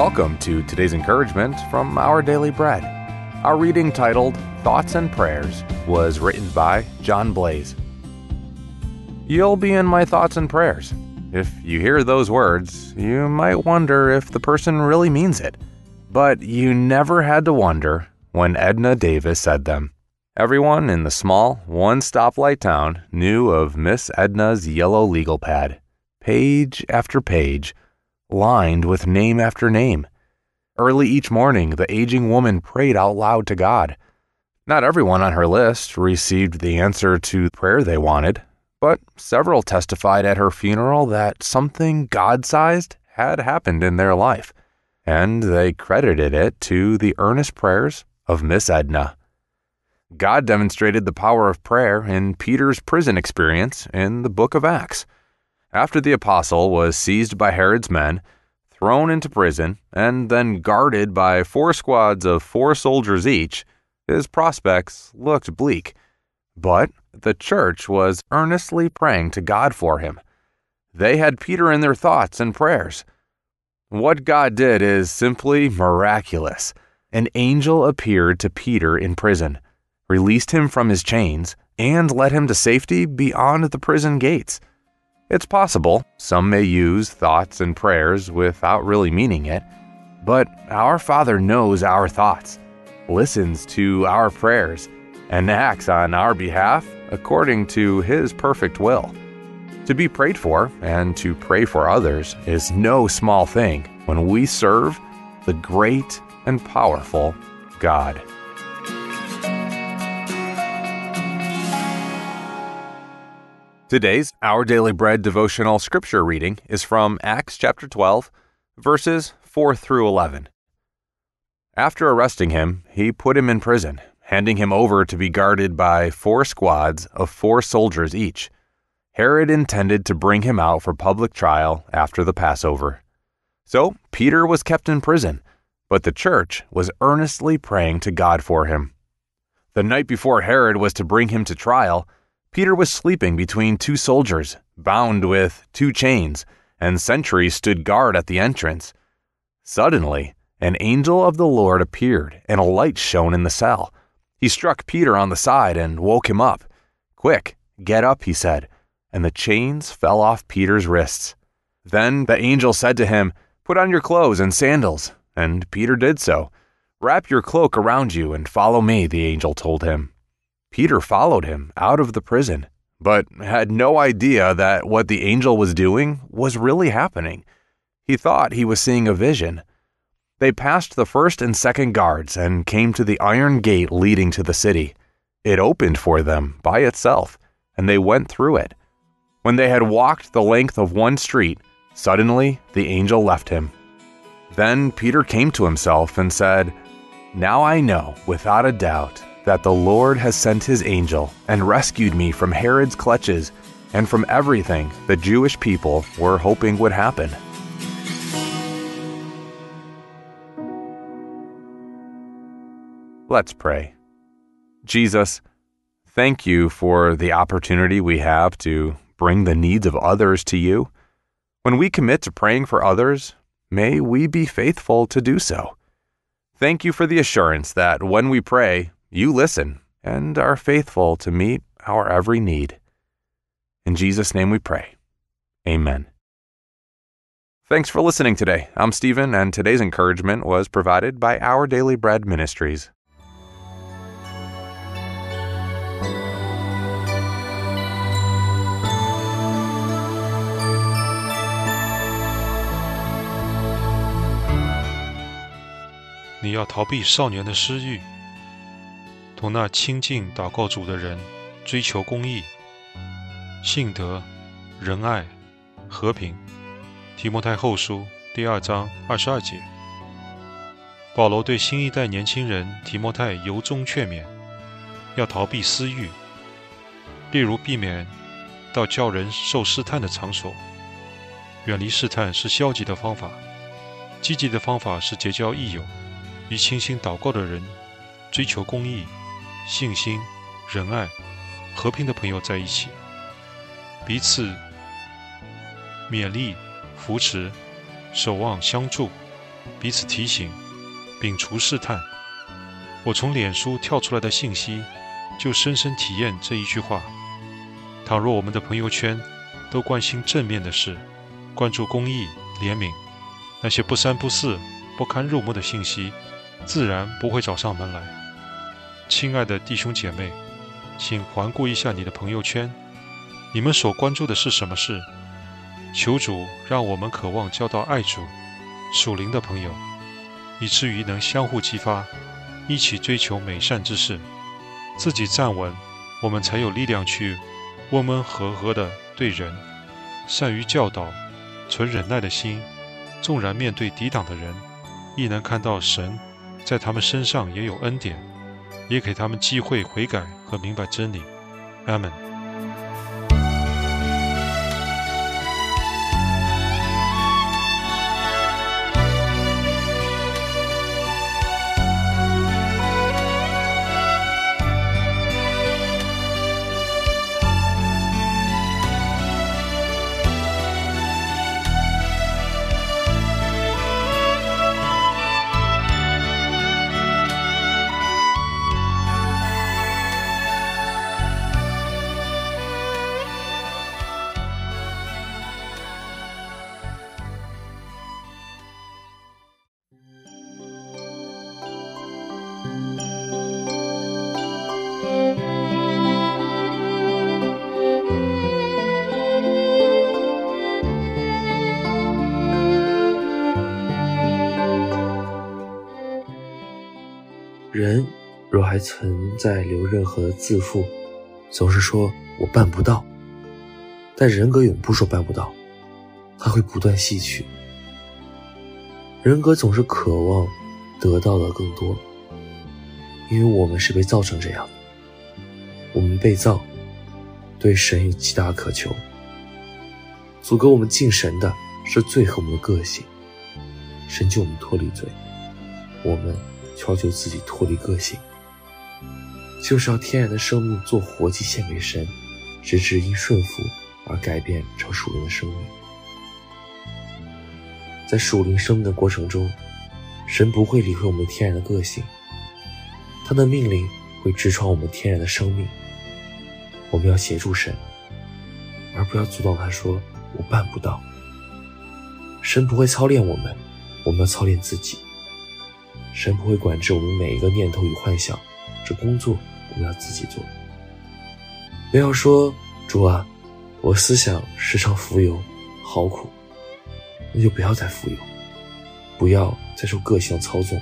Welcome to today's encouragement from Our Daily Bread. Our reading titled Thoughts and Prayers was written by John Blase. You'll be in my thoughts and prayers. If you hear those words, you might wonder if the person really means it. But you never had to wonder when Edna Davis said them. Everyone in the small, one stoplight town knew of Miss Edna's yellow legal pad, page after page, lined with name after name. Early each morning, the aging woman prayed out loud to God. Not everyone on her list received the answer to the prayer they wanted, but several testified at her funeral that something God sized had happened in their life, and they credited it to the earnest prayers of Miss Edna. God demonstrated the power of prayer in Peter's prison experience in the book of Acts. After the apostle was seized by Herod's men, thrown into prison, and then guarded by four squads of four soldiers each, his prospects looked bleak. But the church was earnestly praying to God for him. They had Peter in their thoughts and prayers. What God did is simply miraculous. An angel appeared to Peter in prison released him from his chains, and led him to safety beyond the prison gates. It's possible some may use thoughts and prayers without really meaning it, but our Father knows our thoughts, listens to our prayers, and acts on our behalf according to His perfect will. To be prayed for and to pray for others is no small thing when we serve the great and powerful God. Today's Our Daily Bread devotional scripture reading is from Acts chapter 12, verses 4 through 11. After arresting him, he put him in prison, handing him over to be guarded by four squads of four soldiers each. Herod intended to bring him out for public trial after the Passover. So Peter was kept in prison, but the church was earnestly praying to God for him. The night before Herod was to bring him to trial, Peter was sleeping between two soldiers, bound with two chains, and sentries stood guard at the entrance. Suddenly, an angel of the Lord appeared, and a light shone in the cell. He struck Peter on the side and woke him up. Quick, get up, he said, and the chains fell off Peter's wrists. Then the angel said to him, Put on your clothes and sandals. And Peter did so. Wrap your cloak around you and follow me, the angel told him. Peter followed him out of the prison, but had no idea that what the angel was doing was really happening. He thought he was seeing a vision. They passed the first and second guards and came to the iron gate leading to the city. It opened for them by itself, and they went through it. When they had walked the length of one street, suddenly the angel left him. Then Peter came to himself and said, Now I know, without a doubt, that the Lord has sent his angel and rescued me from Herod's clutches and from everything the Jewish people were hoping would happen. Let's pray. Jesus, thank you for the opportunity we have to bring the needs of others to you. When we commit to praying for others, may we be faithful to do so. Thank you for the assurance that when we pray, you listen and are faithful to meet our every need. In Jesus' name we pray. Amen. Thanks for listening today. I'm Stephen, and today's encouragement was provided by Our Daily Bread Ministries. “你要逃避少年的私欲。” 同那亲近祷告主的人，追求公义、信德、仁爱、和平。提摩太后书第二章二十二节。保罗对新一代年轻人提摩太由衷劝勉，要逃避私欲，例如避免到叫人受试探的场所。远离试探是消极的方法，积极的方法是结交益友，与倾心祷告的人，追求公义。信心、仁爱、和平的朋友在一起，彼此勉励、扶持、守望相助，彼此提醒，摒除试探。我从脸书跳出来的信息，就深深体验这一句话：倘若我们的朋友圈都关心正面的事，关注公益、怜悯，那些不三不四、不堪入目的信息，自然不会找上门来。亲爱的弟兄姐妹，请环顾一下你的朋友圈，你们所关注的是什么事？求主让我们渴望交到爱主、属灵的朋友，以至于能相互激发。一起追求美善之事，自己站稳，我们才有力量去温温和和的对人，善于教导，存忍耐的心，纵然面对抵挡的人，亦能看到神在他们身上也有恩典，也给他们机会悔改和明白真理。阿门。人若还存在留任何自负，总是说我办不到。但人格永不说办不到，他会不断吸取。人格总是渴望得到的更多，因为我们是被造成这样。我们被造，对神有极大渴求。阻隔我们敬神的是罪和我们的个性。神救我们脱离罪，我们。要求自己脱离个性，就是要天然的生命做活祭献给神，直至因顺服而改变成属灵的生命。在属灵生命的过程中，神不会理会我们天然的个性，他的命令会直闯我们天然的生命。我们要协助神，而不要阻挡他。说我办不到。神不会操练我们，我们要操练自己。神不会管制我们每一个念头与幻想，这工作我们要自己做。不要说主啊，我思想时常浮游，好苦，那就不要再浮游，不要再受个性的操纵，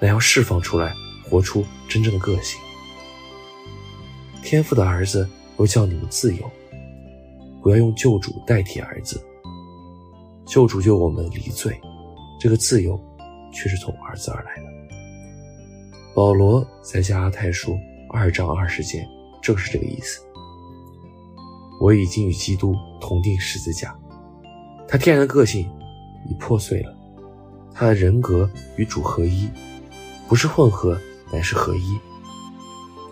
那要释放出来，活出真正的个性。天父的儿子都叫你们自由，不要用救主代替儿子。救主救我们离罪，这个自由。却是从儿子而来的。保罗在加拉太书二章二十节正是这个意思。我已经与基督同定十字架，他天然的个性已破碎了，他的人格与主合一，不是混合，乃是合一。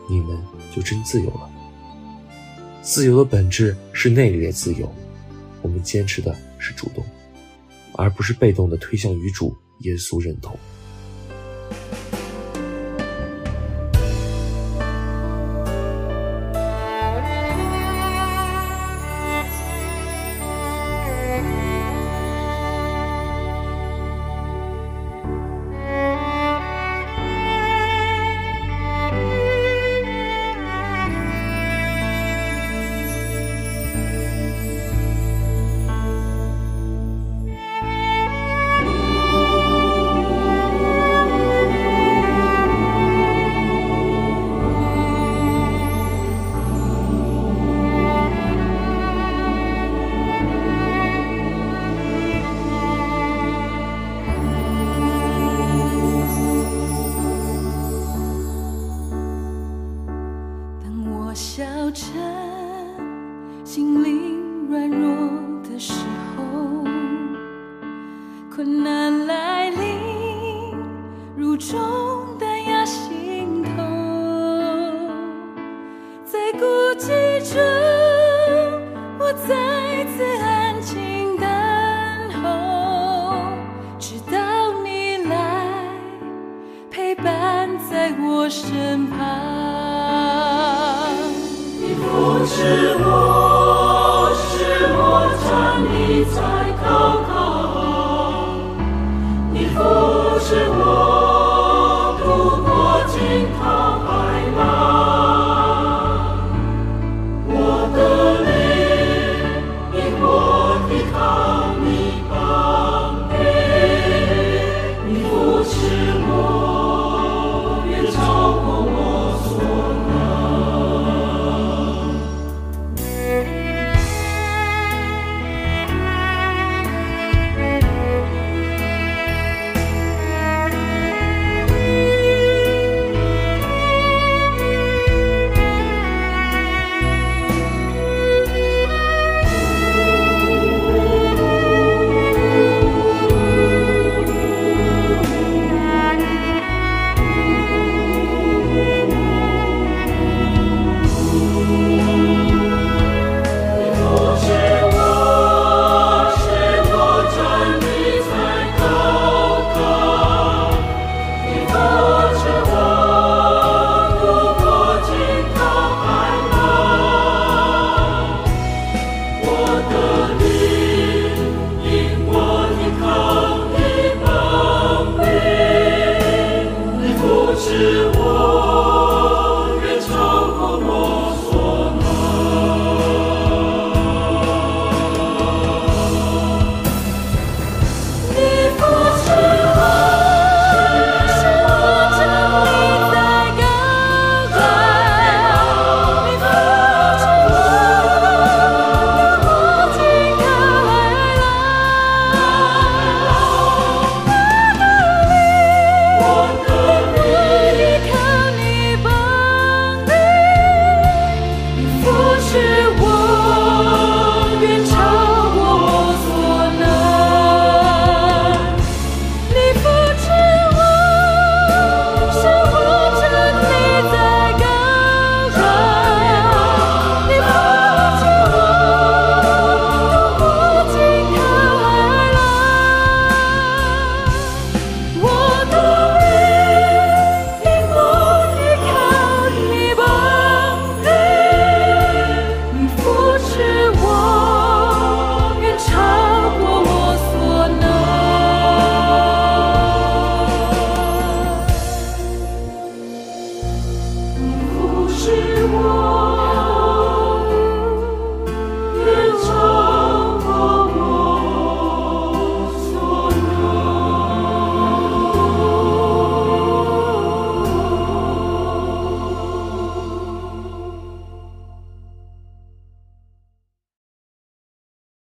你们就真自由了。自由的本质是内里的自由，我们坚持的是主动，而不是被动的推向与主。耶稣认同。中，我再次安静等候，直到你来陪伴在我身旁。你不知我是我，站立在高。